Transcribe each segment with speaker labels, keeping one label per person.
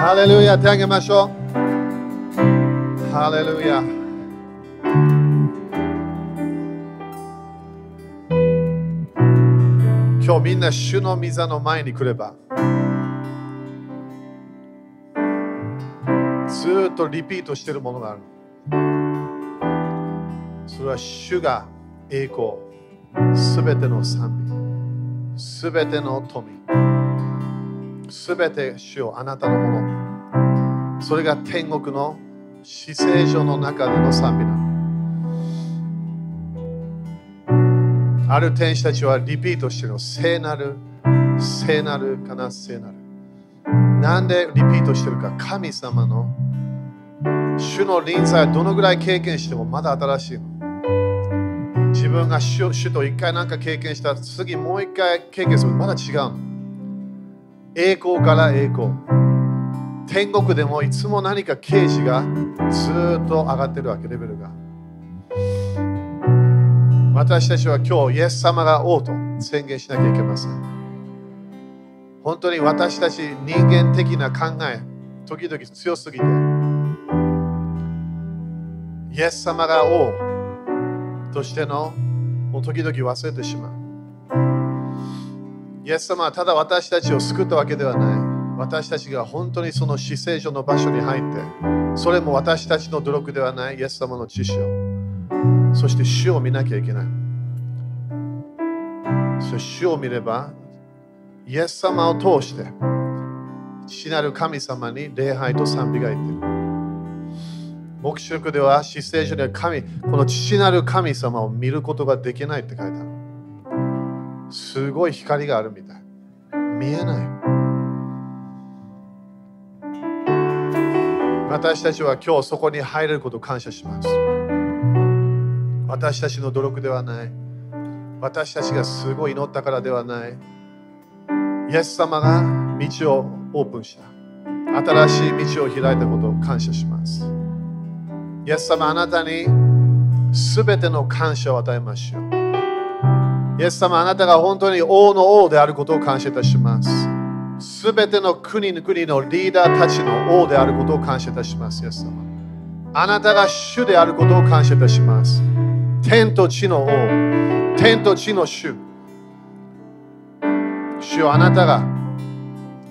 Speaker 1: ハレルヤ手あげましょう。ハレルヤ。今日みんな主の御座の前に来ればずっとリピートしてるものがあるそれは主が栄光すべての賛美すべての富すべて主をあなたのもの。それが天国の死聖所の中での賛美なある天使たちはリピートしてるの。聖なる聖なるかな聖なる。なんでリピートしてるか神様の主の臨在どのぐらい経験してもまだ新しいの。自分が主主と一回なんか経験した次もう一回経験するまだ違うの。栄光から栄光天国でもいつも何か刑事がずっと上がってるわけレベルが私たちは今日、イエス様が王と宣言しなきゃいけません。本当に私たち人間的な考え、時々強すぎて、イエス様が王としてのもう時々忘れてしまう。イエス様はただ私たちを救ったわけではない。私たちが本当にその死聖所の場所に入って、それも私たちの努力ではないイエス様の知識を。そして主を見なきゃいけない。そして主を見れば、イエス様を通して、父なる神様に礼拝と賛美がいっている。黙示録では、死聖所では神、この父なる神様を見ることができないって書いてある。すごい光があるみたい。見えない。私たちは今日そこに入れることを感謝します。私たちの努力ではない。私たちがすごい祈ったからではない。イエス様が道をオープンした。新しい道を開いたことを感謝します。イエス様あなたにすべての感謝を与えましょう。イエス様あなたが本当に王の王であることを感謝いたします。すべての国の国のリーダーたちの王であることを感謝いたします。イエス様あなたが主であることを感謝いたします。天と地の王、天と地の主。主あなたが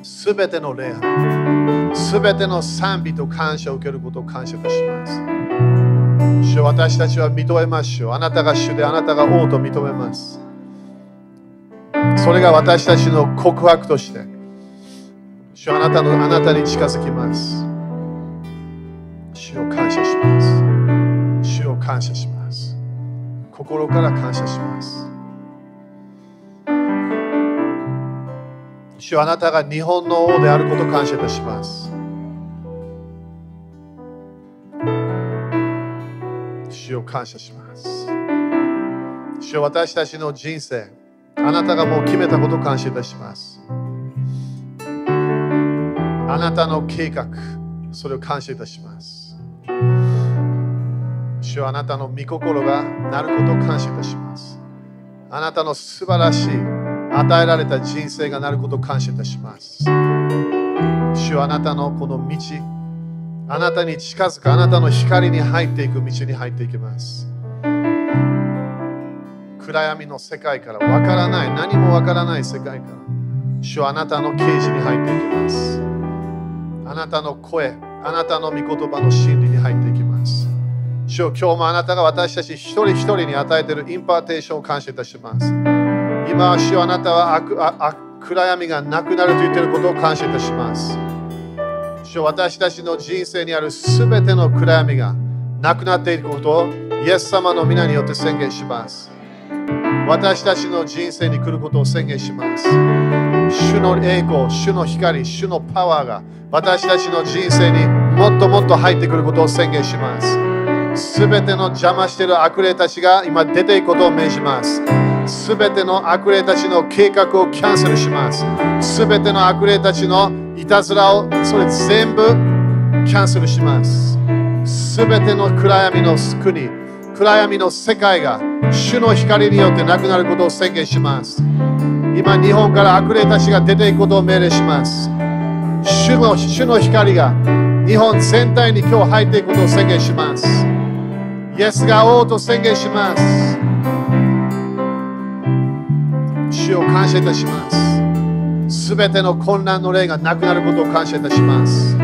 Speaker 1: すべての礼拝、すべての賛美と感謝を受けることを感謝いたします。主私たちは認めましょう。あなたが主であなたが王と認めます。それが私たちの告白として、主あなたのあなたに近づきます。主を感謝します。主を感謝します。心から感謝します。主あなたが日本の王であることを感謝いたします。主を感謝します。主よ私たちの人生、あなたがもう決めたことを感謝いたします。あなたの計画、それを感謝いたします。主よあなたの御心がなることを感謝いたします。あなたの素晴らしい与えられた人生がなることを感謝いたします。主よあなたのこの道、あなたに近づく、あなたの光に入っていく道に入っていきます。暗闇の世界からわからない、何もわからない世界から、主よあなたの啓示に入っていきます。あなたの声、あなたの御言葉の真理に入っていきます。主よ今日もあなたが私たち一人一人に与えている impartation を感謝いたします。今は主よあなたは暗闇がなくなると言っていることを感謝いたします。主よ私たちの人生にあるすべての暗闇がなくなっていくことをイエス様の御名によって宣言します。私たちの人生に来ることを宣言します。主の栄光、主の光、主のパワーが私たちの人生にもっともっと入ってくることを宣言します。すべての邪魔している悪霊たちが今出ていくことを命じます。すべての悪霊たちの計画をキャンセルします。すべての悪霊たちのいたずらをそれ全部キャンセルします。すべての暗闇の国、暗闇の世界が主の光によってなくなることを宣言します。今、日本から悪霊たちが出ていくことを命令します。主の主の光が日本全体に今日入っていくことを宣言します。イエスが王と宣言します。主を感謝いたします。すべての混乱の霊がなくなることを感謝いたします。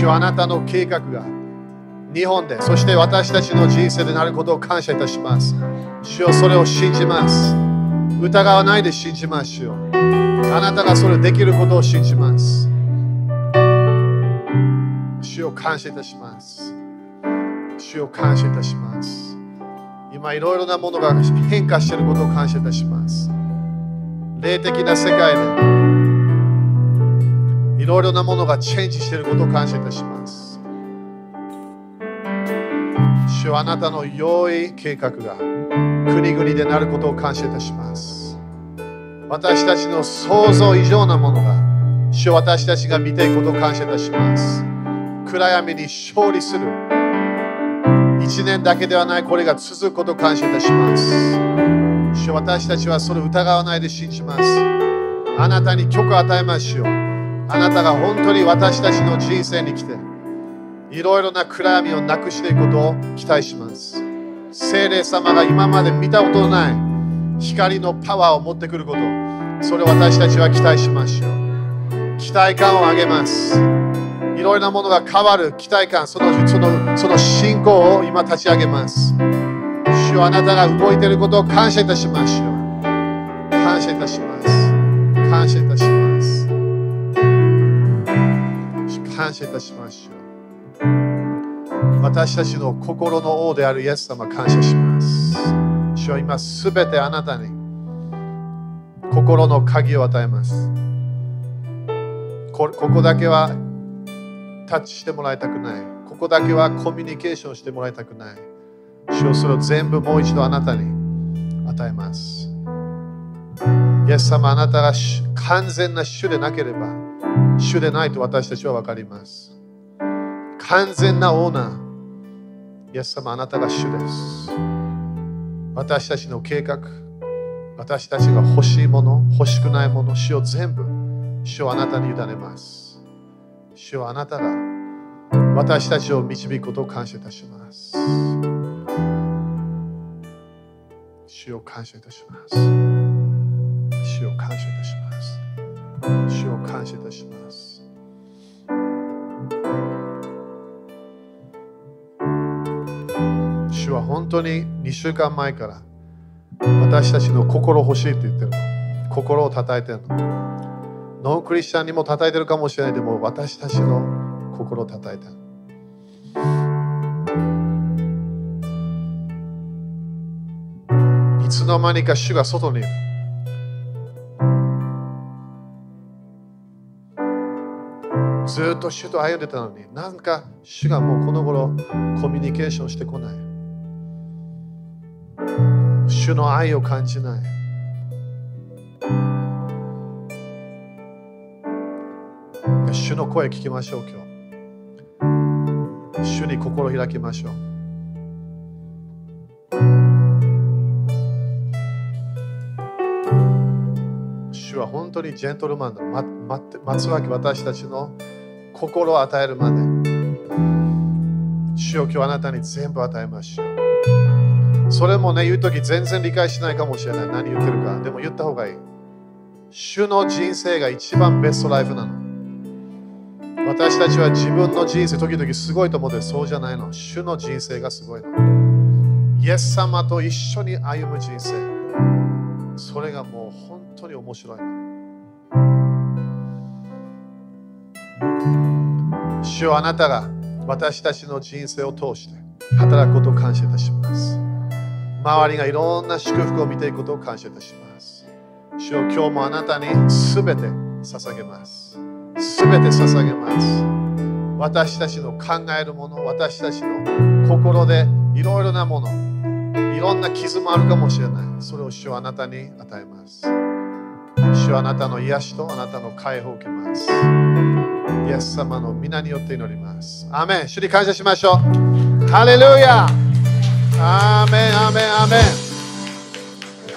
Speaker 1: 主はあなたの計画が日本で、そして私たちの人生でなることを感謝いたします。主よそれを信じます。疑わないで信じます。主よあなたがそれできることを信じます。主を感謝いたします。主を感謝いたします。今いろいろなものが変化していることを感謝いたします。霊的な世界でいろいろなものがチェンジしていることを感謝いたします。主はあなたの良い計画が国々でなることを感謝いたします。私たちの想像以上なものが主を私たちが見ていくことを感謝いたします。暗闇に勝利する一年だけではないこれが続くことを感謝いたします。主よ私たちはそれを疑わないで信じます。あなたに許可を与えましょう。あなたが本当に私たちの人生に来て、いろいろな暗闇をなくしていくことを期待します。聖霊様が今まで見たことのない光のパワーを持ってくること、それを私たちは期待しましょう。期待感を上げます。いろいろなものが変わる期待感、そのそのその信仰を今立ち上げます。主よあなたが動いていることを感謝いたしましょう。感謝いたします。感謝いたします。感謝いたしましょう。私たちの心の王であるイエス様感謝します。主は今すべてあなたに心の鍵を与えます。ここだけはタッチしてもらいたくない。ここだけはコミュニケーションしてもらいたくない。主よそれを全部もう一度あなたに与えます。イエス様、あなたが完全な主でなければ、主でないと私たちは分かります。完全なオーナー、イエス様、あなたが主です。私たちの計画、私たちが欲しいもの、欲しくないもの、主を全部、主をあなたに委ねます。主はあなたが私たちを導くことを感謝いたします。主を感謝いたします。主を感謝いたします。主を感謝いたします。当に2週間前から私たちの心欲しいって言ってるの。心を叩いてるの。ノンクリスチャンにも叩いてるかもしれないでも私たちの心を叩いてる。いつの間にか主が外にいる。ずっと主と歩んでたのに、なんか主がもうこの頃コミュニケーションしてこない。主の愛を感じない。主の声聞きましょう、今日。主に心開きましょう。主は本当にジェントルマンだ。ま待って待つわけ私たちの心を与えるまで。主を今日あなたに全部与えましょう。それもね、言うとき全然理解しないかもしれない。何言ってるか。でも言った方がいい。主の人生が一番ベストライフなの。私たちは自分の人生、時々すごいと思ってそうじゃないの。主の人生がすごいの。イエス様と一緒に歩む人生。それがもう本当に面白い。主はあなたが私たちの人生を通して働くことを感謝いたします。周りがいろんな祝福を見ていくことを感謝いたします。主を今日もあなたにすべて捧げます。すべて捧げます。私たちの考えるもの、私たちの心でいろいろなもの、いろんな傷もあるかもしれない。それを主はあなたに与えます。主はあなたの癒しとあなたの解放を受けます。イエス様の皆によって祈ります。アメン。主に感謝しましょう。ハレルヤアーメン、アーメン、アーメン。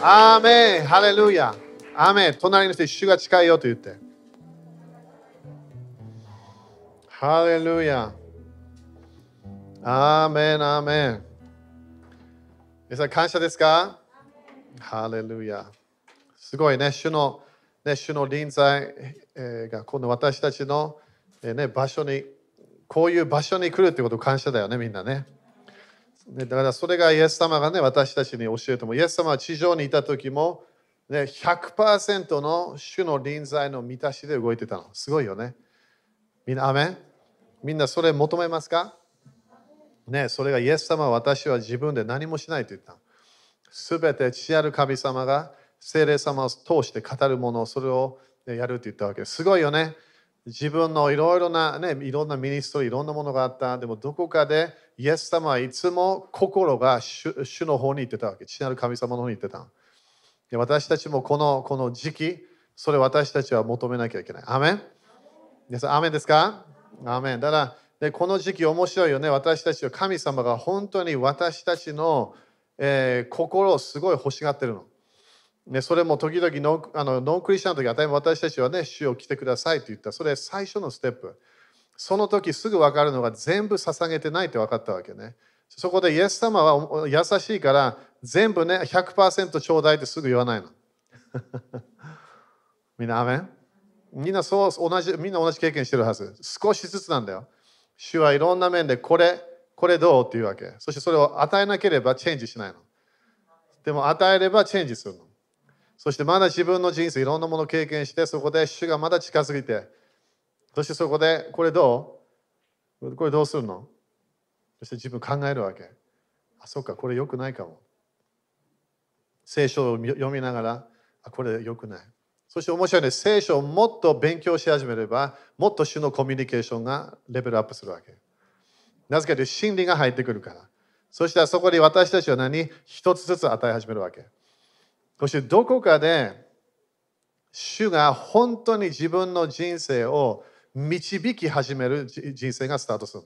Speaker 1: アーメン、ハレルヤ。アメン。隣の人、主が近いよと言って。ハレルヤ。アーメン、アーメン。皆さん、感謝ですか？ハレルヤ。すごいね、主の、ね、主の臨在、え、がこの私たちの、ね、場所に、こういう場所に来るってこと感謝だよね、みんなね。ねだからそれがイエス様がね、私たちに教えても、イエス様は地上にいた時も、ね、100%の主の臨在の満たしで動いてたの。すごいよね。みんな、アメン？みんなそれ求めますか？ね、それがイエス様は私は自分で何もしないと言った。すべて父ある神様が聖霊様を通して語るもの、それをやると言ったわけです。すごいよね。自分のいろいろな、ね、いろんなミニストリー、いろんなものがあった。でもどこかでイエス様はいつも心が主の方に行ってたわけ。父なる神様の方に行ってた。で私たちもこのこの時期、それ私たちは求めなきゃいけない。アメン？アメンですか？アメンだからでこの時期面白いよね。私たちは神様が本当に私たちの、えー、心をすごい欲しがってるの。ね、それも時々ノンあのノンクリスチャンの時、当たり私たちはね、主を来てくださいと言った。それ最初のステップ。その時すぐ分かるのが全部捧げてないって分かったわけね。そこでイエス様は優しいから全部ね100%ちょうだいってすぐ言わないの。みんな、アメンみんなそう同じみんな同じ経験してるはず。少しずつなんだよ。主はいろんな面でこれ、これどうっていうわけ。そしてそれを与えなければチェンジしないの。でも与えればチェンジするの。そしてまだ自分の人生いろんなものを経験してそこで主がまだ近づいて。そしてそこでこれどう？これどうするの？そして自分考えるわけ。あそっかこれ良くないかも。聖書を読みながらあこれ良くない。そして面白いね。聖書をもっと勉強し始めればもっと主のコミュニケーションがレベルアップするわけ。なぜかというと真理が入ってくるから。そしたらそこで私たちは何？一つずつ与え始めるわけ。そしてどこかで主が本当に自分の人生を導き始める人生がスタートする。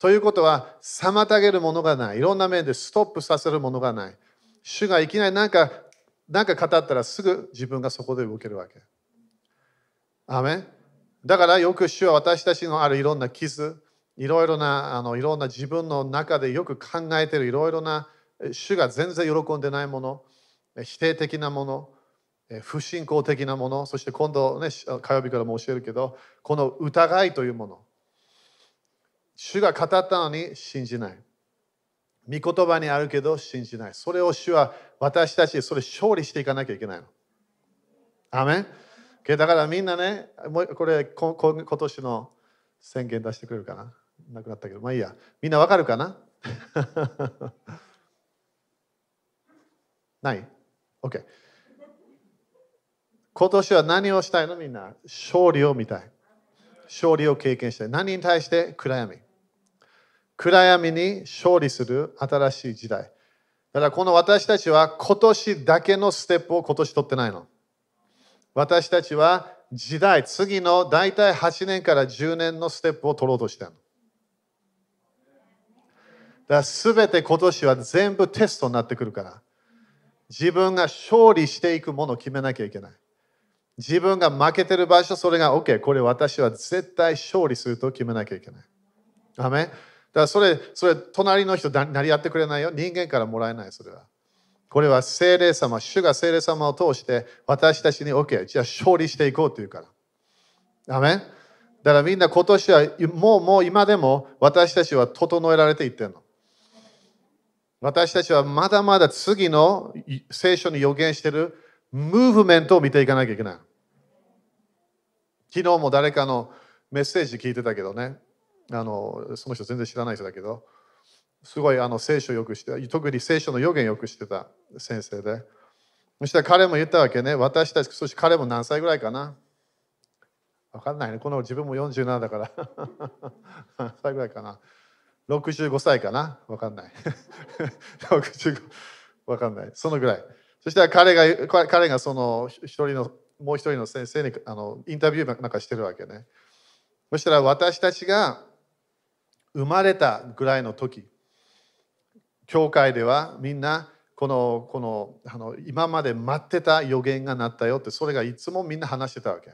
Speaker 1: ということは妨げるものがない。いろんな面でストップさせるものがない。主がいきなり何か何か語ったらすぐ自分がそこで動けるわけ。アメだからよく主は私たちのあるいろんな傷、いろいろなあのいろんな自分の中でよく考えてるいろいろな主が全然喜んでないもの。否定的なもの、不信仰的なもの、そして今度ね、火曜日からも教えるけど、この疑いというもの。主が語ったのに信じない。御言葉にあるけど信じない。それを主は私たちそれ勝利していかなきゃいけないの。アメン？だからみんなね、これ今年の宣言出してくれるかな？なくなったけど、まあいいや。みんなわかるかな？ない？OK。今年は何をしたいの？みんな。勝利を見たい。勝利を経験したい。何に対して？暗闇。暗闇に勝利する新しい時代。だからこの私たちは今年だけのステップを今年取ってないの。私たちは時代、次の大体8年から10年のステップを取ろうとしてるの。だから全て今年は全部テストになってくるから。自分が勝利していくものを決めなきゃいけない。自分が負けてる場所、それが OK、これ私は絶対勝利すると決めなきゃいけない。アメだからそれ、それ、隣の人、なりやってくれないよ。人間からもらえない、それは。これは聖霊様、主が聖霊様を通して私たちに OK、じゃあ勝利していこうというから。アメだからみんな今年はもうもう今でも私たちは整えられていってるの。私たちはまだまだ次の聖書に予言しているムーブメントを見ていかなきゃいけない。昨日も誰かのメッセージ聞いてたけどね、あのその人全然知らない人だけど、すごいあの聖書よくして、特に聖書の予言よくしてた先生で。そしたら彼も言ったわけね、私たち、そして彼も何歳ぐらいかなわかんないね、この自分も47だから。何歳ぐらいかな。65歳かな？わかんない。65わかんない。そのぐらい。そしたら彼が彼がその一人のもう一人の先生にあのインタビューなんかしてるわけね。そしたら私たちが生まれたぐらいの時、教会ではみんなこのこのあの今まで待ってた予言がなったよってそれがいつもみんな話してたわけ。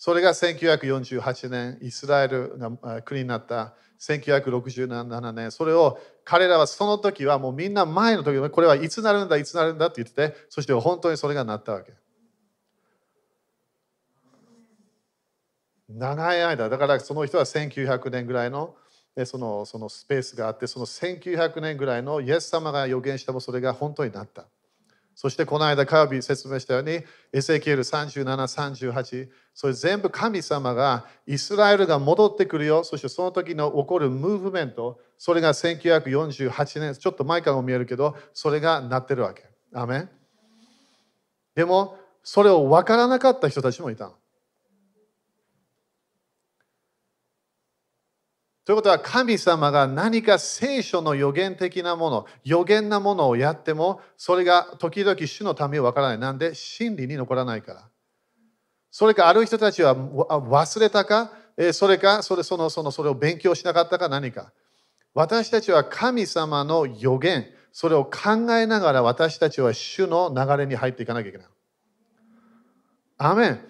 Speaker 1: それが1948年イスラエルが国になった1967年それを彼らはその時はもうみんな前の時これはいつなるんだいつなるんだって言っててそして本当にそれがなったわけ。長い間だからその人は1900年ぐらいのそのそのスペースがあってその1900年ぐらいのイエス様が予言してもそれが本当になったそしてこの間火曜日説明したようにエセキエル3738それ全部神様がイスラエルが戻ってくるよ。そしてその時の起こるムーブメントそれが1948年ちょっと前からも見えるけどそれがなってるわけ。アメでもそれを分からなかった人たちもいたの。ということは神様が何か聖書の予言的なもの、予言なものをやっても、それが時々主のためをわからない。なんで真理に残らないから。それかある人たちは忘れたか、それかそれそのそのそれを勉強しなかったか？何か。私たちは神様の予言、それを考えながら私たちは主の流れに入っていかなきゃいけない。アメン。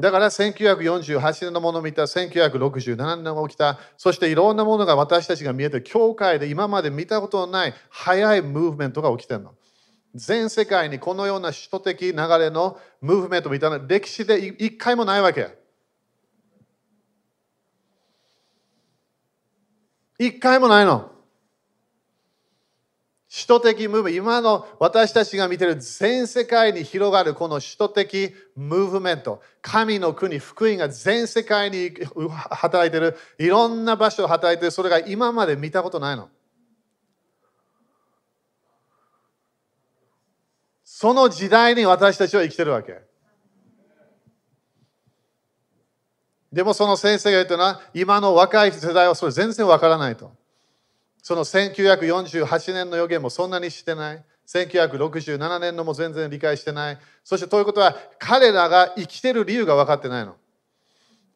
Speaker 1: だから1948年のものを見た、1967年が起きた、そしていろんなものが私たちが見えて、教会で今まで見たことのない早いムーブメントが起きてるの。全世界にこのような首都的流れのムーブメントみたいな歴史で一回もないわけ。一回もないの。首都的ムーブ今の私たちが見てる全世界に広がるこの首都的ムーブメント神の国福音が全世界に働いてるいろんな場所を働いてるそれが今まで見たことないの。その時代に私たちは生きてるわけ。でもその先生が言ったのは今の若い世代はそれ全然わからないと。その1948年の予言もそんなにしてない。1967年のも全然理解してない。そしてということは彼らが生きてる理由が分かってないの。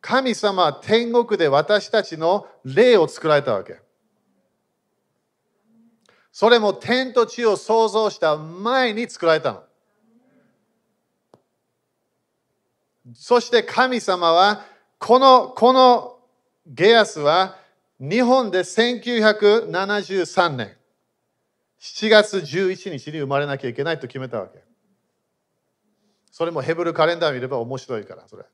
Speaker 1: 神様は天国で私たちの霊を作られたわけ。それも天と地を創造した前に作られたの。そして神様はこのこのゲアスは日本で1973年7月11日に生まれなきゃいけないと決めたわけ。それもヘブルカレンダー見れば面白いから、それ。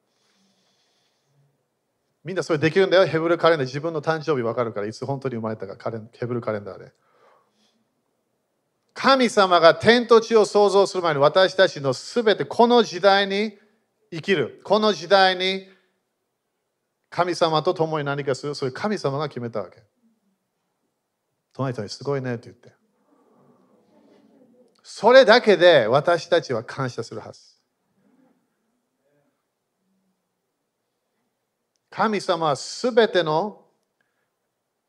Speaker 1: みんなそれできるんだよ、ヘブルカレンダー。自分の誕生日分かるから、いつ本当に生まれたか、カレンヘブルカレンダーで。神様が天と地を創造する前に私たちのすべてこの時代に生きる。この時代に神様と共に何かする、そういう神様が決めたわけ。隣人にすごいねって言って。それだけで私たちは感謝するはず。神様はすべての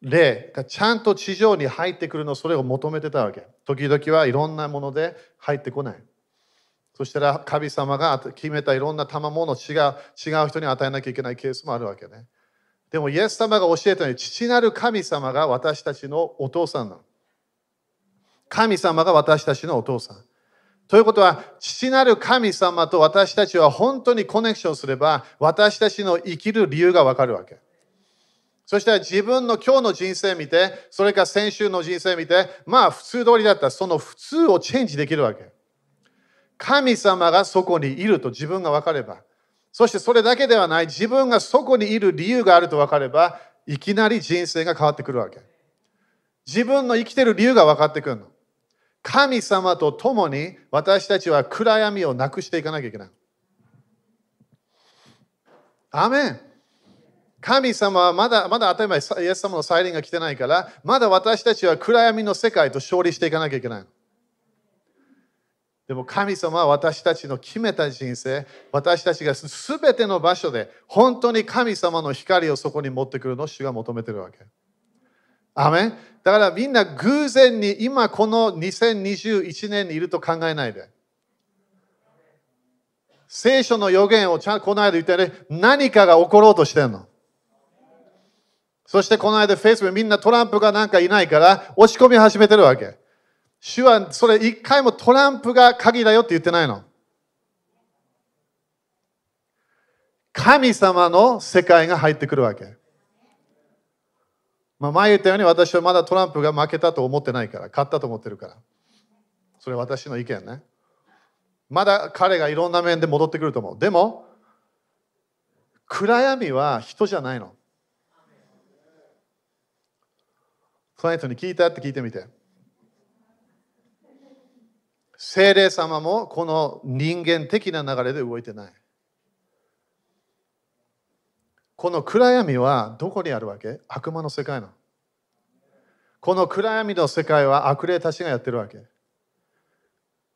Speaker 1: 霊がちゃんと地上に入ってくるのそれを求めてたわけ。時々はいろんなもので入ってこない。そしたら神様が決めたいろんな賜物を違う違う人に与えなきゃいけないケースもあるわけね。でもイエス様が教えたように父なる神様が私たちのお父さんなの。神様が私たちのお父さん。ということは、父なる神様と私たちは本当にコネクションすれば、私たちの生きる理由がわかるわけ。そしたら自分の今日の人生見て、それか先週の人生見て、まあ普通通りだったらその普通をチェンジできるわけ。神様がそこにいると自分が分かれば、そしてそれだけではない、自分がそこにいる理由があると分かれば、いきなり人生が変わってくるわけ。自分の生きてる理由が分かってくるの。神様と共に私たちは暗闇をなくしていかなきゃいけない。アメン神様はまだまだ当たり前、イエス様の再臨が来てないから、まだ私たちは暗闇の世界と勝利していかなきゃいけない。でも神様は私たちの決めた人生、私たちが全ての場所で本当に神様の光をそこに持ってくるのを主が求めてるわけ。アメンだからみんな偶然に今この2021年にいると考えないで。聖書の予言をちゃんとこの間言ったように何かが起ころうとしてるの。そしてこの間 Facebook みんなトランプがなんかいないから落ち込み始めてるわけ。主はそれ一回もトランプが鍵だよって言ってないの。神様の世界が入ってくるわけ。まあ、前言ったように私はまだトランプが負けたと思ってないから、勝ったと思ってるから。それ私の意見ね。まだ彼がいろんな面で戻ってくると思う。でも、暗闇は人じゃないの。クライトに聞いたって聞いてみて。精霊様もこの人間的な流れで動いてない。この暗闇はどこにあるわけ？悪魔の世界の。この暗闇の世界は悪霊たちがやってるわけ。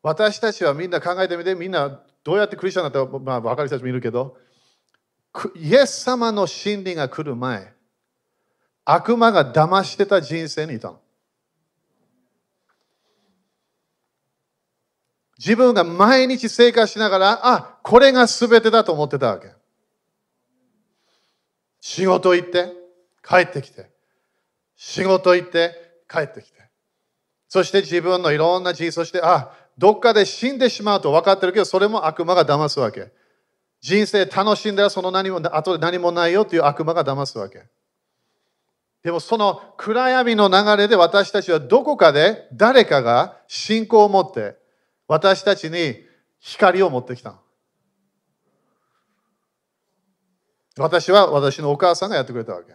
Speaker 1: 私たちはみんな考えてみて、みんなどうやってクリスチャンだったら、まあ、分かる人たちもいるけど、イエス様の真理が来る前、悪魔が騙してた人生にいたの。自分が毎日生活しながら、あ、これが全てだと思ってたわけ。仕事行って、帰ってきて。仕事行って、帰ってきて。そして自分のいろんな人生、そして、あ、どっかで死んでしまうと分かってるけど、それも悪魔が騙すわけ。人生楽しんだらその何も、後で何もないよっていう悪魔が騙すわけ。でもその暗闇の流れで私たちはどこかで誰かが信仰を持って私たちに光を持ってきた。私は私のお母さんがやってくれたわけ。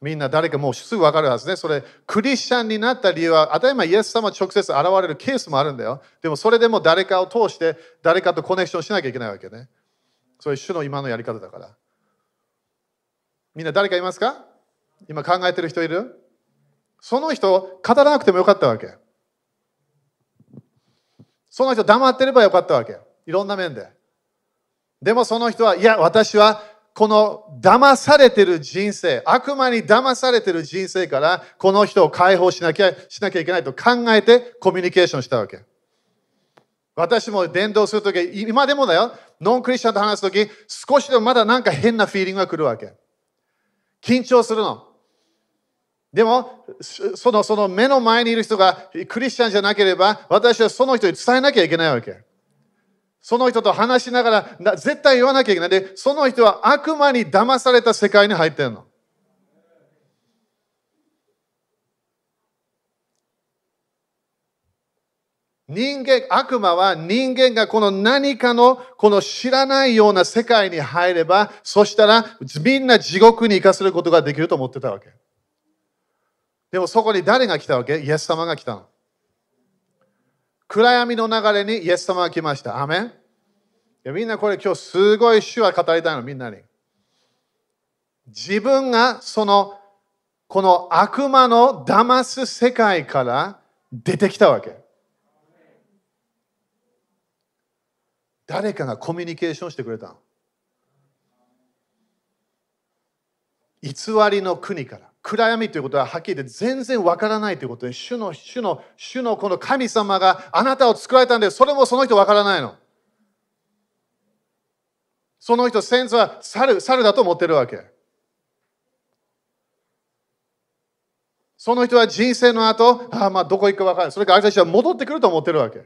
Speaker 1: みんな誰かもうすぐ分かるはずね。それ、クリスチャンになった理由は、当たり前イエス様直接現れるケースもあるんだよ。でもそれでも誰かを通して誰かとコネクションしなきゃいけないわけね。そういう主の今のやり方だから。みんな誰かいますか？今考えてる人いる？その人語らなくてもよかったわけ。その人黙ってればよかったわけ。いろんな面で。でもその人は、いや、私はこの騙されてる人生、悪魔に騙されてる人生から、この人を解放しなきゃしなきゃいけないと考えてコミュニケーションしたわけ。私も伝道するとき、今でもだよ、ノンクリスチャンと話すとき、少しでもまだなんか変なフィーリングが来るわけ。緊張するの。でも、そのその目の前にいる人がクリスチャンじゃなければ、私はその人に伝えなきゃいけないわけ。その人と話しながら、絶対言わなきゃいけない。で、その人は悪魔に騙された世界に入ってるの。人間、悪魔は人間がこの何かのこの知らないような世界に入れば、そしたらみんな地獄に行かせることができると思ってたわけ。でもそこに誰が来たわけ？イエス様が来たの。暗闇の流れにイエス様が来ました。アメンみんなこれ今日すごい主は語りたいの、みんなに。自分がそのこの悪魔の騙す世界から出てきたわけ。誰かがコミュニケーションしてくれたの偽りの国から暗闇ということははっきり言って全然わからないということで主の主の主のこの神様があなたを作られたんでそれもその人わからないの。その人先祖は猿猿だと思ってるわけ。その人は人生の後ああまあどこ行くか分からない。それから私は戻ってくると思ってるわけ。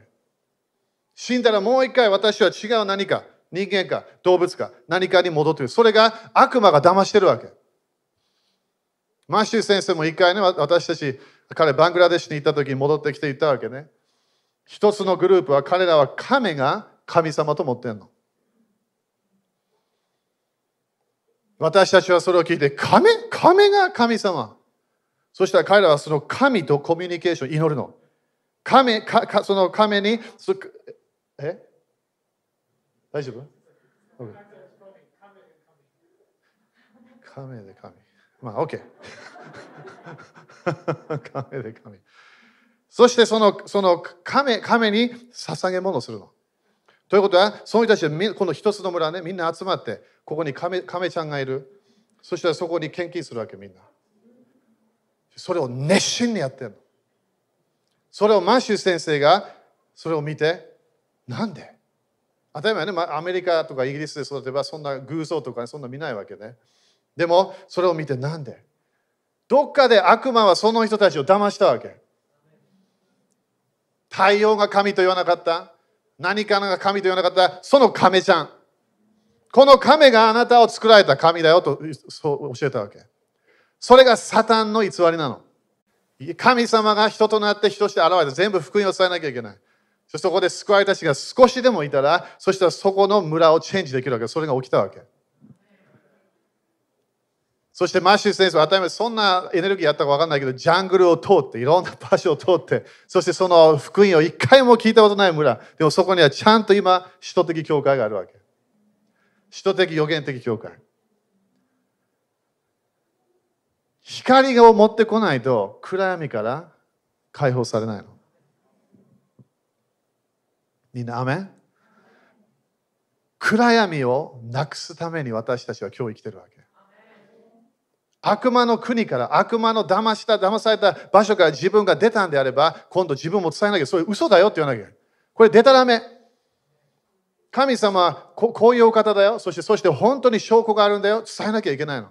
Speaker 1: 死んだらもう一回私は違う何か、人間か動物か何かに戻ってくる。それが悪魔が騙してるわけ。マッシュ先生も一回ね、私たち、彼バングラデシュに行った時に戻ってきて言ったわけね。一つのグループは彼らは亀が神様と思ってんの。私たちはそれを聞いて、亀亀が神様。そしたら彼らはその神とコミュニケーション祈るの。亀かその亀にえ？大丈夫？亀で神。まあ、OK。亀で神。そしてそのその亀亀に捧げ物するの。ということは、その人たちはこの一つの村ね、みんな集まって、ここに亀亀ちゃんがいる。そしたらそこに献金するわけ、みんな。それを熱心にやってるの。それをマッシュ先生がそれを見て、なんで？当たり前ね、アメリカとかイギリスで育てばそんな偶像とか、そんな見ないわけね。でもそれを見てなんで？どっかで悪魔はその人たちを騙したわけ。太陽が神と言わなかった何かが神と言わなかったその亀ちゃん。この亀があなたを作られた神だよとそう教えたわけ。それがサタンの偽りなの。神様が人となって人として現れて全部福音を伝えなきゃいけない。そしてそこで救われた人が少しでもいたら、そしたらそこの村をチェンジできるわけ。それが起きたわけ。そしてマッシュ先生は当たり前そんなエネルギーやったか分かんないけど、ジャングルを通って、いろんな場所を通って、そしてその福音を一回も聞いたことない村。でもそこにはちゃんと今、首都的教会があるわけ。首都的予言的教会。光を持ってこないと暗闇から解放されないの。みんな、アメン？暗闇をなくすために私たちは今日生きてるわけ。悪魔の国から悪魔の騙した騙された場所から自分が出たんであれば今度自分も伝えなきゃそれ嘘だよって言わなきゃこれ出たらめ。神様はここういうお方だよ。そしてそして本当に証拠があるんだよ。伝えなきゃいけないの。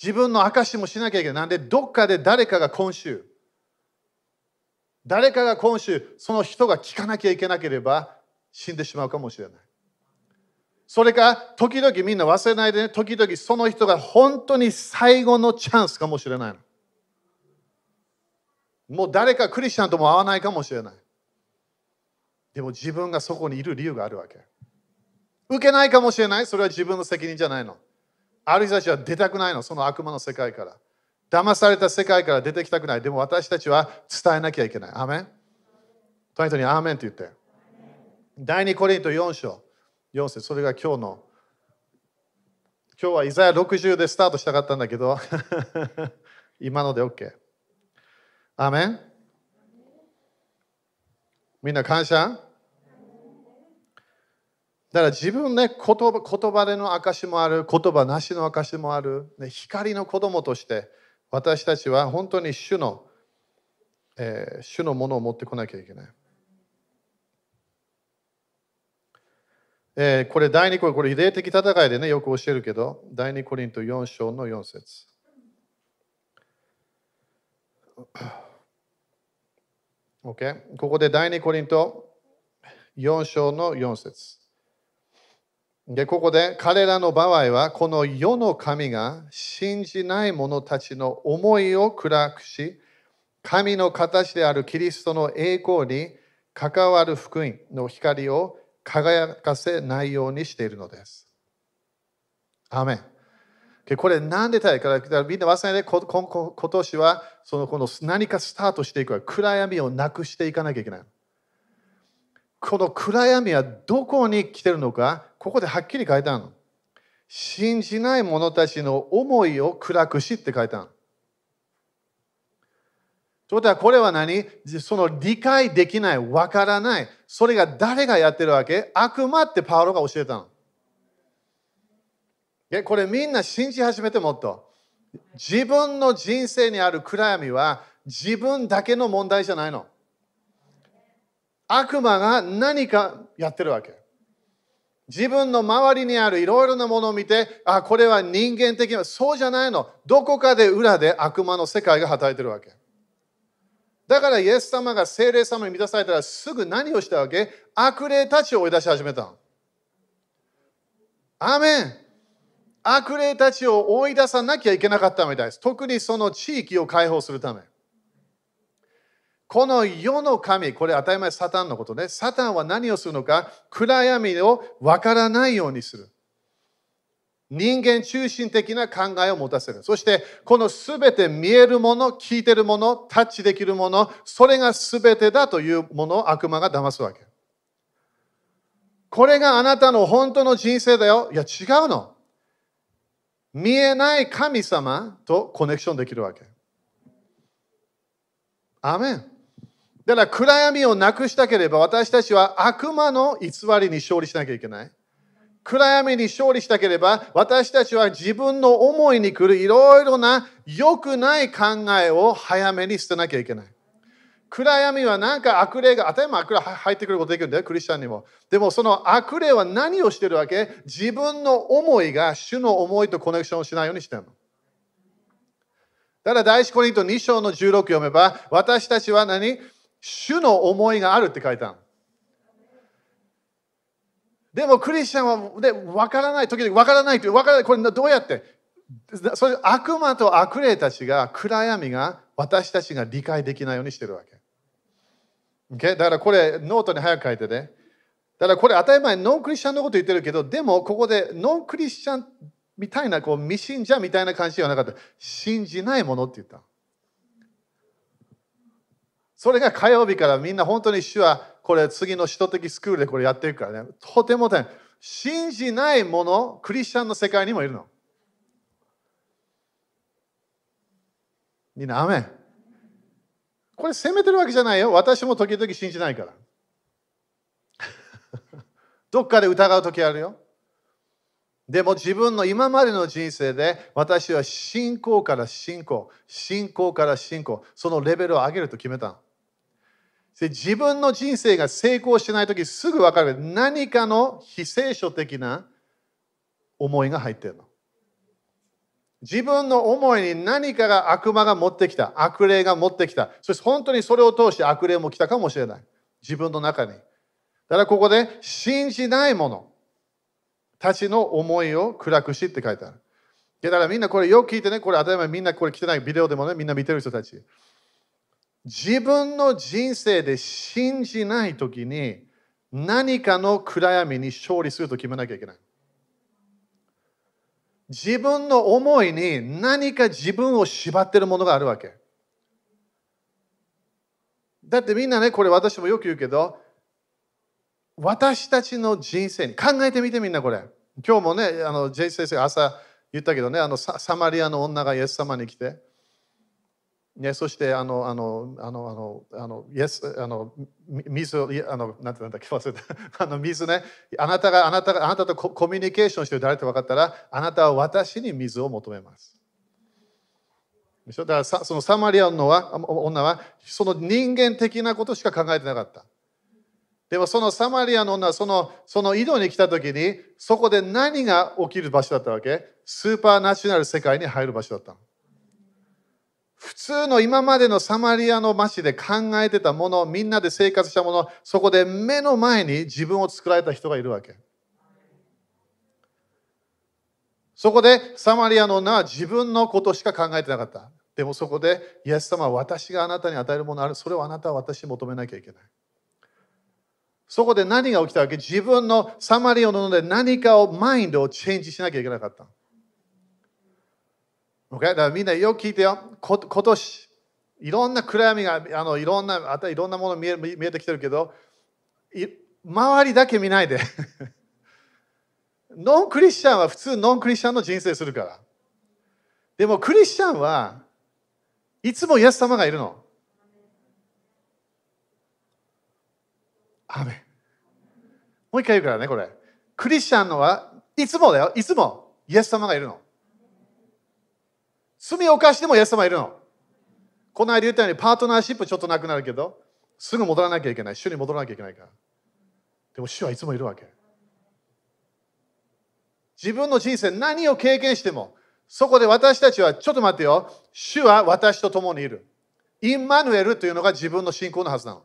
Speaker 1: 自分の証もしなきゃいけない。なんでどっかで誰かが今週誰かが今週その人が聞かなきゃいけなければ死んでしまうかもしれない。それか、時々みんな忘れないでね、時々その人が本当に最後のチャンスかもしれないの。もう誰かクリスチャンとも会わないかもしれない。でも自分がそこにいる理由があるわけ。受けないかもしれない。それは自分の責任じゃないの。ある人たちは出たくないの、その悪魔の世界から。騙された世界から出てきたくない。でも私たちは伝えなきゃいけない。アメンとにアーメンって言って。第2コリント4章。4節それが今日の今日はイザヤ60でスタートしたかったんだけど 今ので OK アメン？みんな感謝？だから自分ね言葉言葉での証もある言葉なしの証もある、ね、光の子供として私たちは本当に主の、えー、主のものを持ってこなきゃいけない。えー、これ第2コリント、これ霊的戦いでね、よく教えるけど、第2コリント4章の4節。オッケーここで第2コリント4章の4節。で、ここで彼らの場合は、この世の神が信じない者たちの思いを暗くし、神の形であるキリストの栄光に関わる福音の光を輝かせないようにしているのです。アメン。これなんでたいかみんな忘れないで今年はそのこの何かスタートしていく暗闇をなくしていかなきゃいけない。この暗闇はどこに来てるのかここではっきり書いてあるの。信じない者たちの思いを暗くしって書いてある。ということはこれは何？その理解できない、わからない。それが誰がやってるわけ？悪魔ってパウロが教えたの。これみんな信じ始めてもっと。自分の人生にある暗闇は自分だけの問題じゃないの。悪魔が何かやってるわけ。自分の周りにあるいろいろなものを見て、あ、これは人間的な、そうじゃないの。どこかで裏で悪魔の世界が働いてるわけ。だからイエス様が精霊様に満たされたらすぐ何をしたわけ悪霊たちを追い出し始めた。アメン悪霊たちを追い出さなきゃいけなかったみたいです。特にその地域を解放するため。この世の神、これ当たり前サタンのことね。サタンは何をするのか暗闇を分からないようにする。人間中心的な考えを持たせる。そして、このすべて見えるもの、聞いてるもの、タッチできるもの、それがすべてだというものを悪魔が騙すわけ。これがあなたの本当の人生だよ。いや、違うの。見えない神様とコネクションできるわけ。アメン。だから暗闇をなくしたければ私たちは悪魔の偽りに勝利しなきゃいけない。暗闇に勝利したければ、私たちは自分の思いに来るいろいろな良くない考えを早めに捨てなきゃいけない。暗闇はなんか悪霊が、当たり前悪霊入ってくることできるんだよ、クリスチャンにも。でもその悪霊は何をしてるわけ？自分の思いが主の思いとコネクションしないようにしてるの。だから第一コリント2章の16読めば、私たちは何？主の思いがあるって書いたの。でもクリスチャンはで分からない、時々分からないという、分からない、これどうやって？それ悪魔と悪霊たちが、暗闇が私たちが理解できないようにしてるわけ。Okay? だからこれ、ノートに早く書いてね。だからこれ当たり前、ノンクリスチャンのこと言ってるけど、でもここでノンクリスチャンみたいな、こう未信者みたいな感じではなかった。信じないものって言った。それが火曜日からみんな本当に主はこれ次の使徒的スクールでこれやってるからね。とても大変。信じないもの、クリスチャンの世界にもいるの。みんな、アメン。これ責めてるわけじゃないよ。私も時々信じないから。どっかで疑う時あるよ。でも自分の今までの人生で私は信仰から信仰、信仰から信仰、そのレベルを上げると決めたの自分の人生が成功してない時すぐ分かる何かの非聖書的な思いが入ってるの。自分の思いに何かが悪魔が持ってきた、悪霊が持ってきた。そして本当にそれを通して悪霊も来たかもしれない。自分の中に。だからここで信じないものたちの思いを暗くしって書いてある。だからみんなこれよく聞いてね、これ当たり前みんなこれ来てないビデオでもね、みんな見てる人たち。自分の人生で信じないときに何かの暗闇に勝利すると決めなきゃいけない。自分の思いに何か自分を縛ってるものがあるわけ。だってみんなね、これ私もよく言うけど、私たちの人生に、考えてみてみんなこれ。今日もね、あの、ジェイ先生朝言ったけどね、あのサマリアの女がイエス様に来て、ね、そしてあの、あの、あの、あの、あの、イエス、あの、水を、あの、なんてなんだっけ、忘れた。あの、水ね、あなたが、あなたが、あなたとコミュニケーションしてる誰と分かったら、あなたは私に水を求めます。でしょ？だからそのサマリアのは女は、その人間的なことしか考えてなかった。でもそのサマリアの女はそのその井戸に来た時にそこで何が起きる場所だったわけ？スーパーナチュラル世界に入る場所だったの。普通の今までのサマリアの町で考えてたもの、みんなで生活したもの、そこで目の前に自分を作られた人がいるわけ。そこでサマリアの女は自分のことしか考えてなかった。でもそこで、イエス様は私があなたに与えるものある。それをあなたは私に求めなきゃいけない。そこで何が起きたわけ？自分のサマリアの女で何かをマインドをチェンジしなきゃいけなかった。Okay? だからみんなよく聞いてよ。今年、いろんな暗闇が、あのいろんな、あといろんなもの見え見えてきてるけど、周りだけ見ないで。ノンクリスチャンは普通ノンクリスチャンの人生するから。でもクリスチャンはいつもイエス様がいるの。アメもう一回言うからね、これ。クリスチャンのはいつもだよ、いつもイエス様がいるの。罪を犯してもイエス様いるの。この間言ったようにパートナーシップちょっとなくなるけど、すぐ戻らなきゃいけない。主に戻らなきゃいけないから。でも主はいつもいるわけ。自分の人生何を経験しても、そこで私たちは、ちょっと待ってよ、主は私と共にいる。インマヌエルというのが自分の信仰のはずなの。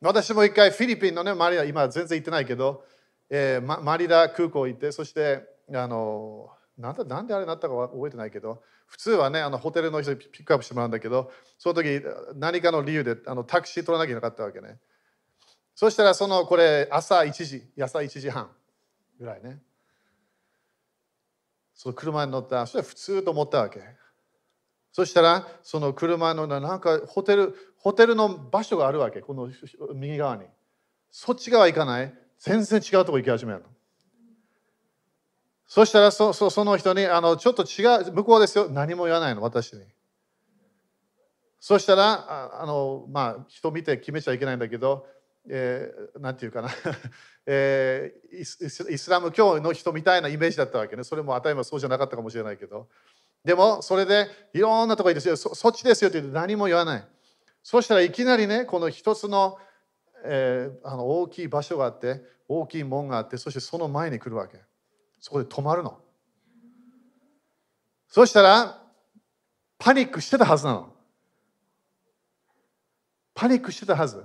Speaker 1: 私も一回フィリピンのね、マリラ、今全然行ってないけど、えー、マリラ空港行って、そしてあのなんだなんであれになったかは覚えてないけど普通はねあのホテルの人にピックアップしてもらうんだけどその時何かの理由であのタクシー取らなきゃいけなかったわけね。そしたらそのこれ朝1時朝1時半ぐらいね。その車に乗ったそしたら普通と思ったわけ。そしたらその車のなんかホテルホテルの場所があるわけこの右側に。そっち側行かない？全然違うとこ行き始めるの。そしたらそそその人にあのちょっと違う向こうですよ。何も言わないの私に。そしたらああのまあ人見て決めちゃいけないんだけど、えー、なんていうかな、えー、イスラム教の人みたいなイメージだったわけね。それも当たり前そうじゃなかったかもしれないけど。でもそれでいろんなところですよそそっちですよって言って何も言わない。そしたらいきなりねこの一つの,、えー、あの大きい場所があって大きい門があってそしてその前に来るわけ。そこで止まるの。そしたら、パニックしてたはずなの。パニックしてたはず。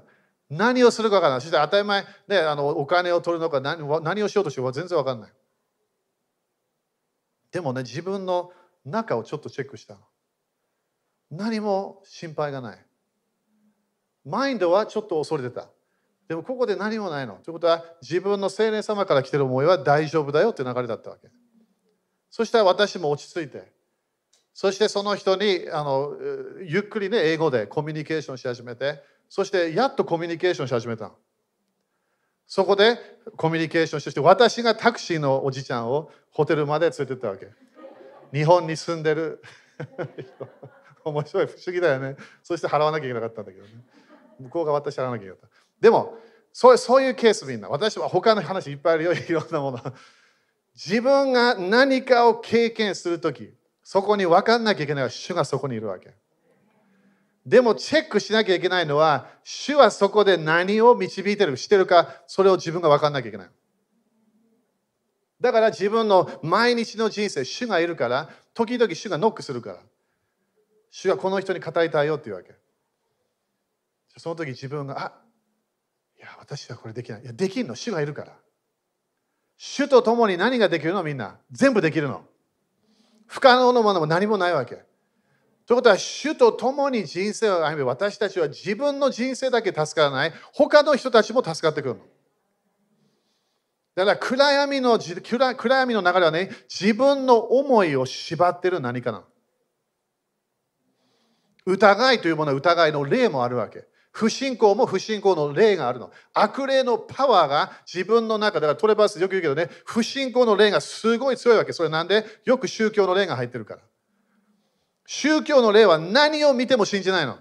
Speaker 1: 何をするか分からない。そして当たり前、ね、あのお金を取るのか何何をしようとしてるか全然分からない。でもね、自分の中をちょっとチェックしたの。何も心配がない。マインドはちょっと恐れてた。でもここで何もないの。ということは自分の青年様から来てる思いは大丈夫だよって流れだったわけ。そしたら私も落ち着いて、そしてその人にあのゆっくりね、英語でコミュニケーションし始めて、そしてやっとコミュニケーションし始めたそこでコミュニケーションして、私がタクシーのおじちゃんをホテルまで連れてったわけ。日本に住んでる面白い、不思議だよね。そして払わなきゃいけなかったんだけどね。向こうが私払わなきゃいけなかった。でも、そうそういうケースみんな。私は他の話いっぱいあるよ、いろんなもの。自分が何かを経験するとき、そこに分かんなきゃいけないのは主がそこにいるわけ。でもチェックしなきゃいけないのは、主はそこで何を導いてる、してるか、それを自分が分かんなきゃいけない。だから自分の毎日の人生、主がいるから、時々主がノックするから。主がこの人に語りたいよっていうわけ。その時自分が、あや、私はこれできない。いや、できるの、主がいるから。主と共に何ができるの？みんな。全部できるの。不可能のものも何もないわけ。ということは、主と共に人生を歩み、私たちは自分の人生だけ助からない、他の人たちも助かってくるの。だから暗闇の暗闇の流れはね、自分の思いを縛ってる何かな。疑いというものは疑いの霊もあるわけ。不信仰も不信仰の霊があるの。悪霊のパワーが自分の中ではトレバースよく言うけどね、不信仰の霊がすごい強いわけ。それなんで？よく宗教の霊が入ってるから。宗教の霊は何を見ても信じないの。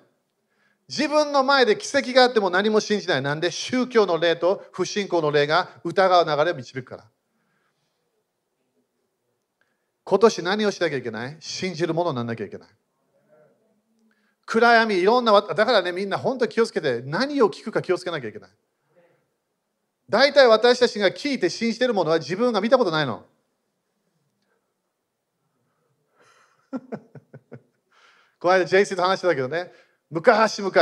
Speaker 1: 自分の前で奇跡があっても何も信じない。なんで？宗教の霊と不信仰の霊が疑う流れを導くから。今年何をしなきゃいけない？信じるものにならなきゃいけない。暗闇、いろんな、だからね、みんな本当気をつけて、何を聞くか気をつけなきゃいけない。大体私たちが聞いて信じてるものは自分が見たことないの。この間、ジェイスと話してたけどね、昔々、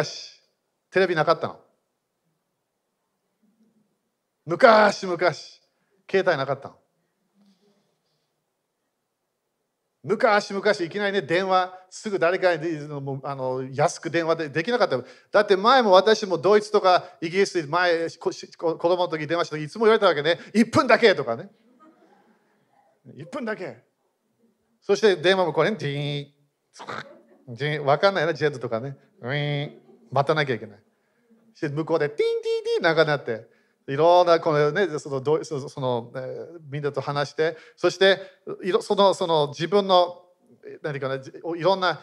Speaker 1: テレビなかったの。昔々、携帯なかったの。昔々いきなりね電話。すぐ誰かにあの安く電話でできなかった。だって前も私もドイツとかイギリスで前子供の時電話した時いつも言われたわけね。1分だけとかね。1分だけ。そして電話もこれ、ね、ジーン。ジーン分かんないなジェットとかね。ウィーン。待たなきゃいけない。して向こうでティンティンティン長くなって。いろんなこの、ね、そのその、えー、みんなと話してそしていろそのその自分の何かないろんな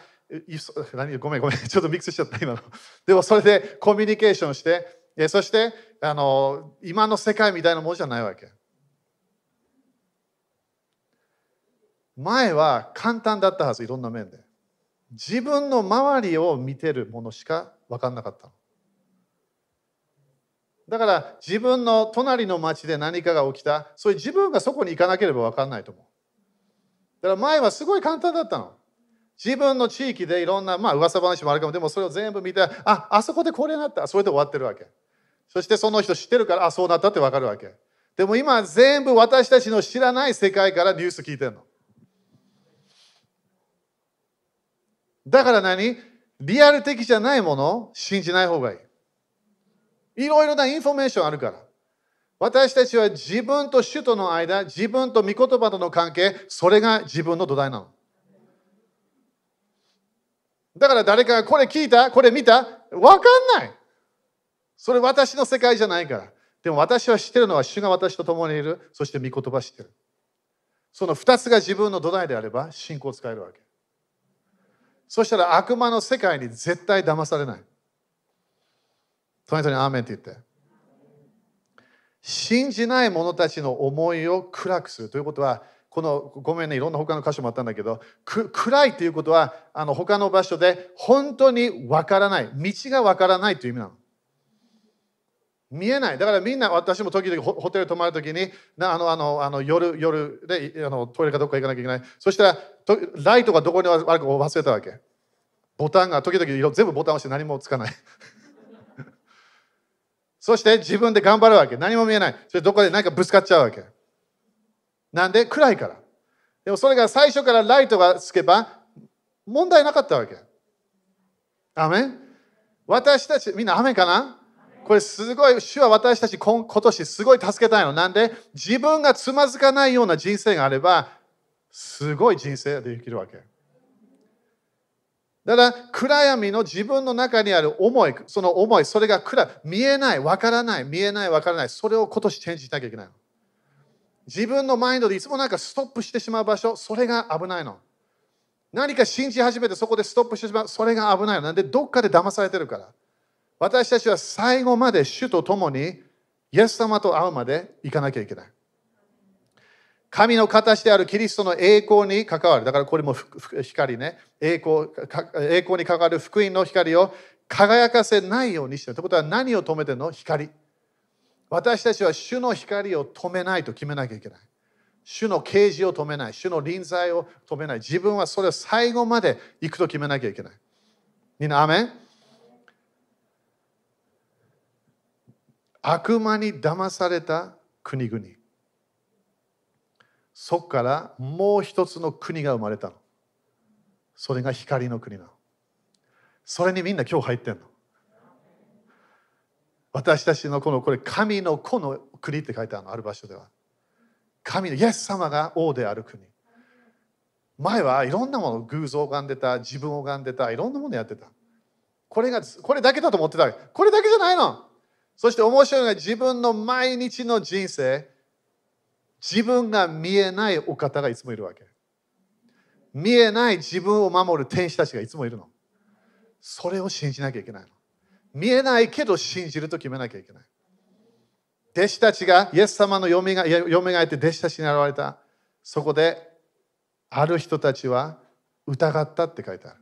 Speaker 1: 何ごめんごめん ちょっとミックスしちゃった今の。でもそれでコミュニケーションしてそしてあの今の世界みたいなものじゃないわけ。前は簡単だったはずいろんな面で。自分の周りを見てるものしか分かんなかったの。だから自分の隣の町で何かが起きた、そういう自分がそこに行かなければ分かんないと思う。だから前はすごい簡単だったの。自分の地域でいろんな、まあ噂話もあるかも、でもそれを全部見て、あ、あそこでこれになった、それで終わってるわけ。そしてその人知ってるから、あ、そうなったって分かるわけ。でも今全部私たちの知らない世界からニュース聞いてるの。だから何？リアル的じゃないものを信じない方がいい。いろいろなインフォメーションあるから。私たちは自分と主との間、自分と御言葉との関係、それが自分の土台なの。だから誰かがこれ聞いたこれ見たわかんない。それ私の世界じゃないから。でも私は知ってるのは主が私と共にいる。そして御言葉知ってる。その2つが自分の土台であれば信仰を使えるわけ。そしたら悪魔の世界に絶対騙されない。隣人にアーメンって言って。信じない者たちの思いを暗くするということは、このごめんね、いろんな他の箇所もあったんだけど、暗いということは、あの他の場所で本当にわからない、道がわからないという意味なの。見えない。だからみんな、私も時々ホテル泊まるときに、なあのあのあの夜夜であのトイレかどっか行かなきゃいけない。そしたら、とライトがどこにあるか忘れたわけ。ボタンが時々全部ボタン押して何もつかない。そして自分で頑張るわけ。何も見えない。それどこで何かぶつかっちゃうわけ。なんで？暗いから。でもそれが最初からライトがつけば問題なかったわけ。アメン？私たち、みんな雨かな？これすごい、主は私たち今今年すごい助けたいの。なんで？自分がつまずかないような人生があれば、すごい人生ができるわけ。だから暗闇の自分の中にある思い、その思い、それが暗見えない、わからない、見えない、わからない、それを今年チェンジしなきゃいけないの。自分のマインドでいつもなんかストップしてしまう場所、それが危ないの。何か信じ始めてそこでストップしてしまう、それが危ないの。なんでどっかで騙されてるから。私たちは最後まで主と共にイエス様と会うまで行かなきゃいけない。神の形であるキリストの栄光に関わる。だからこれも光ね。栄光栄光に関わる福音の光を輝かせないようにしてる。ということは何を止めてるの？光。私たちは主の光を止めないと決めなきゃいけない。主の啓示を止めない。主の臨在を止めない。自分はそれを最後まで行くと決めなきゃいけない。みんな、アメン悪魔に騙された国々。そこからもう一つの国が生まれたの。それが光の国なの。それにみんな今日入ってんの。私たちのこのこれ神の子の国って書いてあるの。ある場所では。神のイエス様が王である国。前はいろんなもの偶像を拝んでた。自分を拝んでた。いろんなものやってた。これがこれだけだと思ってたこれだけじゃないの。そして面白いのが自分の毎日の人生。自分が見えないお方がいつもいるわけ見えない自分を守る天使たちがいつもいるのそれを信じなきゃいけないの見えないけど信じると決めなきゃいけない。弟子たちがイエス様の嫁が嫁がいて弟子たちに現れた。そこである人たちは疑ったって書いてある。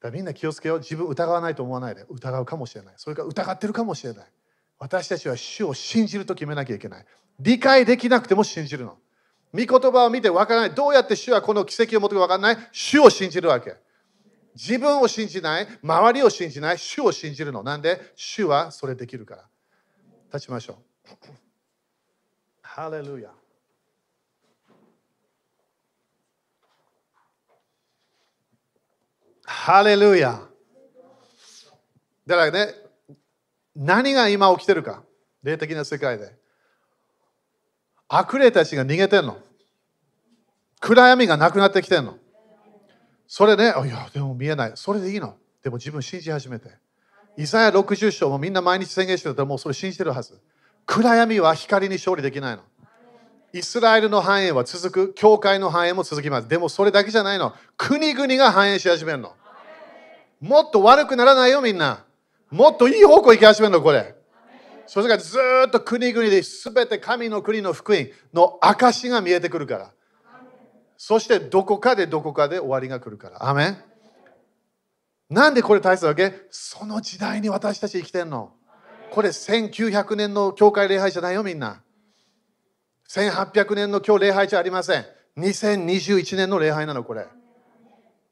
Speaker 1: だみんな気をつけよう。自分疑わないと思わないで。疑うかもしれない。それから疑ってるかもしれない。私たちは主を信じると決めなきゃいけない。理解できなくても信じるの。御言葉を見て分からない。どうやって主はこの奇跡を持って分からない主を信じるわけ。自分を信じない、周りを信じない、主を信じるの。なんで、主はそれできるから。立ちましょう。ハレルヤ。ハレルヤ。だからね、何が今起きてるか、霊的な世界で。悪霊たちが逃げてんの。暗闇がなくなってきてんの。それね、いや、でも見えない。それでいいの。でも自分信じ始めて。イザヤ60章もみんな毎日宣言してたらもうそれ信じてるはず。暗闇は光に勝利できないの。イスラエルの繁栄は続く、教会の繁栄も続きます。でもそれだけじゃないの。国々が繁栄し始めるの。もっと悪くならないよ、みんな。もっといい方向行き始めるの、これ。それからずっと国々で全て神の国の福音の証が見えてくるから。そしてどこかでどこかで終わりが来るから。アメンなんでこれ大切だわけ？その時代に私たち生きてんの。これ1900年の教会礼拝じゃないよみんな。1800年の今日礼拝じゃありません。2021年の礼拝なのこれ。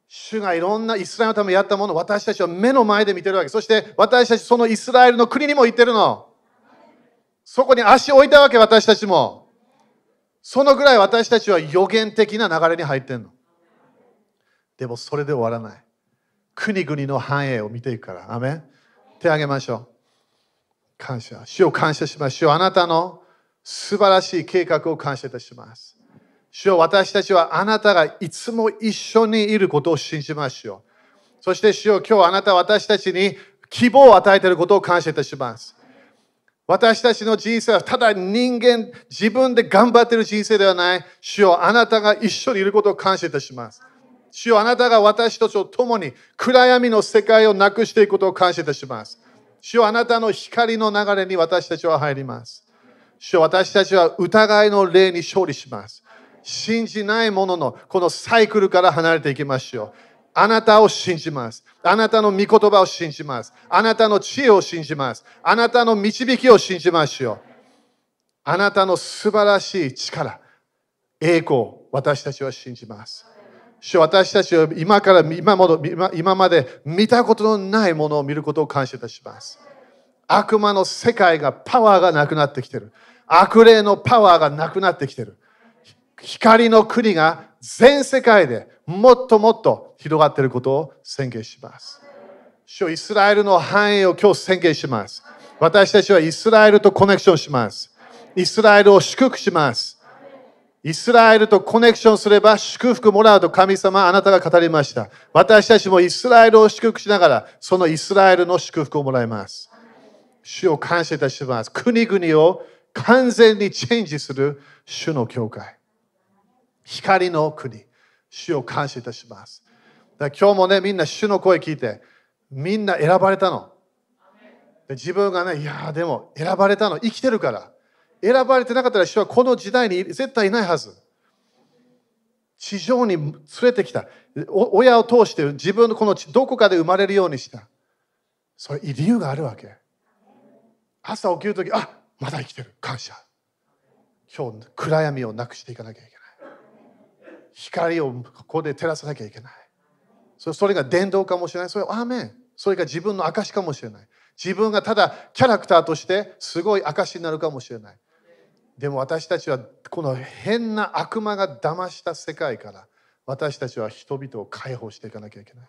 Speaker 1: 主がいろんなイスラエルのためにやったものを私たちは目の前で見てるわけ。そして私たちそのイスラエルの国にも行ってるの。そこに足を置いたわけ私たちも。そのぐらい私たちは予言的な流れに入ってんの。でもそれで終わらない。国々の繁栄を見ていくから。アメ手を挙げましょう。感謝。主を感謝しましょう。あなたの素晴らしい計画を感謝いたします。主よ私たちはあなたがいつも一緒にいることを信じましょう。そして主よ今日あなたは私たちに希望を与えていることを感謝いたします。私たちの人生はただ人間、自分で頑張っている人生ではない。主よあなたが一緒にいることを感謝いたします。主よあなたが私たちと共に暗闇の世界をなくしていくことを感謝いたします。主よあなたの光の流れに私たちは入ります。主よ私たちは疑いの霊に勝利します。信じないもののこのサイクルから離れていきましょう。あなたを信じます。あなたの御言葉を信じます。あなたの知恵を信じます。あなたの導きを信じましょう。あなたの素晴らしい力、栄光、私たちは信じます。主私たちは今から今今今まで見たことのないものを見ることを感謝いたします。悪魔の世界がパワーがなくなってきてる。悪霊のパワーがなくなってきてる。光の国が全世界でもっともっと広がっていることを宣言します。主イスラエルの繁栄を今日宣言します。私たちはイスラエルとコネクションします。イスラエルを祝福します。イスラエルとコネクションすれば祝福もらうと神様あなたが語りました。私たちもイスラエルを祝福しながらそのイスラエルの祝福をもらいます。主を感謝いたします。国々を完全にチェンジする主の教会。光の国。主を感謝いたします。だ今日もね、みんな主の声聞いて、みんな選ばれたの。で自分がね、いやでも選ばれたの、生きてるから。選ばれてなかったら主はこの時代に絶対いないはず。地上に連れてきた。親を通して自分のこの地どこかで生まれるようにした。それ理由があるわけ。朝起きるとき、あまだ生きてる。感謝。今日、暗闇をなくしていかなきゃいけない。光をここで照らさなきゃいけない。それが伝道かもしれない。それはアーメン。それが自分の証かもしれない。自分がただキャラクターとしてすごい証になるかもしれない。でも私たちはこの変な悪魔が騙した世界から私たちは人々を解放していかなきゃいけない。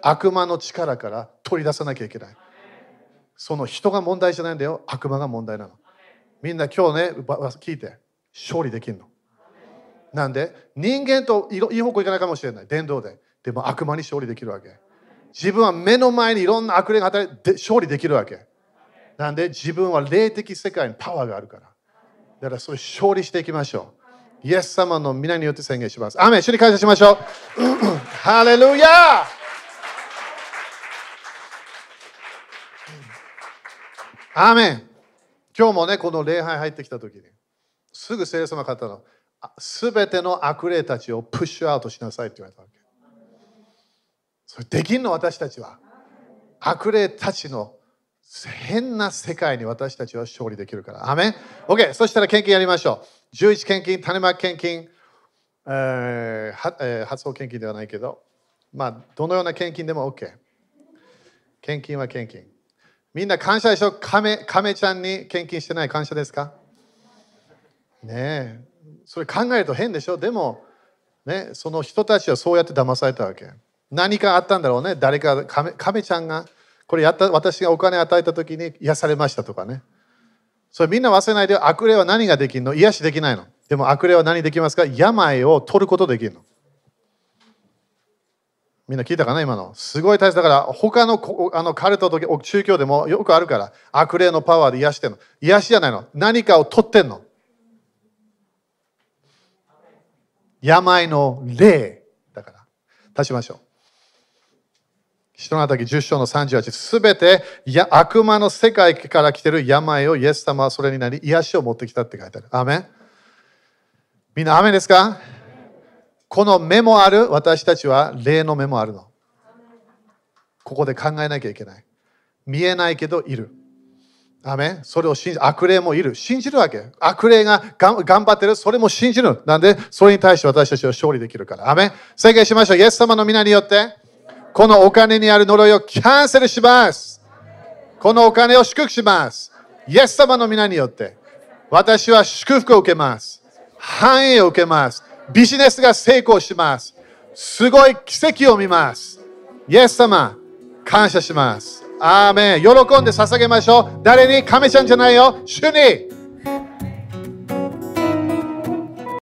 Speaker 1: 悪魔の力から取り出さなきゃいけない。その人が問題じゃないんだよ。悪魔が問題なの。みんな今日ね、聞いて勝利できるの。なんで人間といい方向行かないかもしれない。伝道で。でも悪魔に勝利できるわけ。自分は目の前にいろんな悪霊が働いて勝利できるわけ。なんで自分は霊的世界にパワーがあるから。だからそれ勝利していきましょう。イエス様の皆によって宣言します。アメン一緒に感謝しましょう。ハレルヤアーメン今日もね、この礼拝入ってきたときに、すぐ聖霊様が語ったの。すべての悪霊たちをプッシュアウトしなさいって言われたわけ。それできんの私たちは。悪霊たちの変な世界に私たちは勝利できるから。アメン ?OK。そしたら献金やりましょう。11献金、種まき献金、えーはえー発送献金ではないけど、まあ、どのような献金でも OK。献金は献金。みんな感謝でしょ？亀亀ちゃんに献金してない感謝ですか？ねえ。それ考えると変でしょ？でも、ね、その人たちはそうやって騙されたわけ。何かあったんだろうね。誰か亀、亀ちゃんが、これやった私がお金与えた時に癒されましたとかね。それみんな忘れないで悪霊は何ができるの？癒しできないの。でも悪霊は何できますか？病を取ることできるの。みんな聞いたかな？今の。すごい大切だから、他のあのカルトと宗教でもよくあるから、悪霊のパワーで癒してるの。癒しじゃないの。何かを取ってんの。病の霊だから。足しましょう。人の働き10章の38、すべてや悪魔の世界から来てる病をイエス様はそれになり癒しを持ってきたって書いてある。アメンみんなアメンですか？この目もある？私たちは霊の目もあるの。ここで考えなきゃいけない。見えないけどいる。アメそれを信じ悪霊もいる。信じるわけ。悪霊が頑張ってる。それも信じる。なんで、それに対して私たちは勝利できるから。アメン宣言しましょう。イエス様の皆によって、このお金にある呪いをキャンセルします。このお金を祝福します。イエス様の皆によって、私は祝福を受けます。繁栄を受けます。ビジネスが成功します。すごい奇跡を見ます。イエス様、感謝します。アーメン。喜んで捧げましょう。誰に亀ちゃんじゃないよ。主に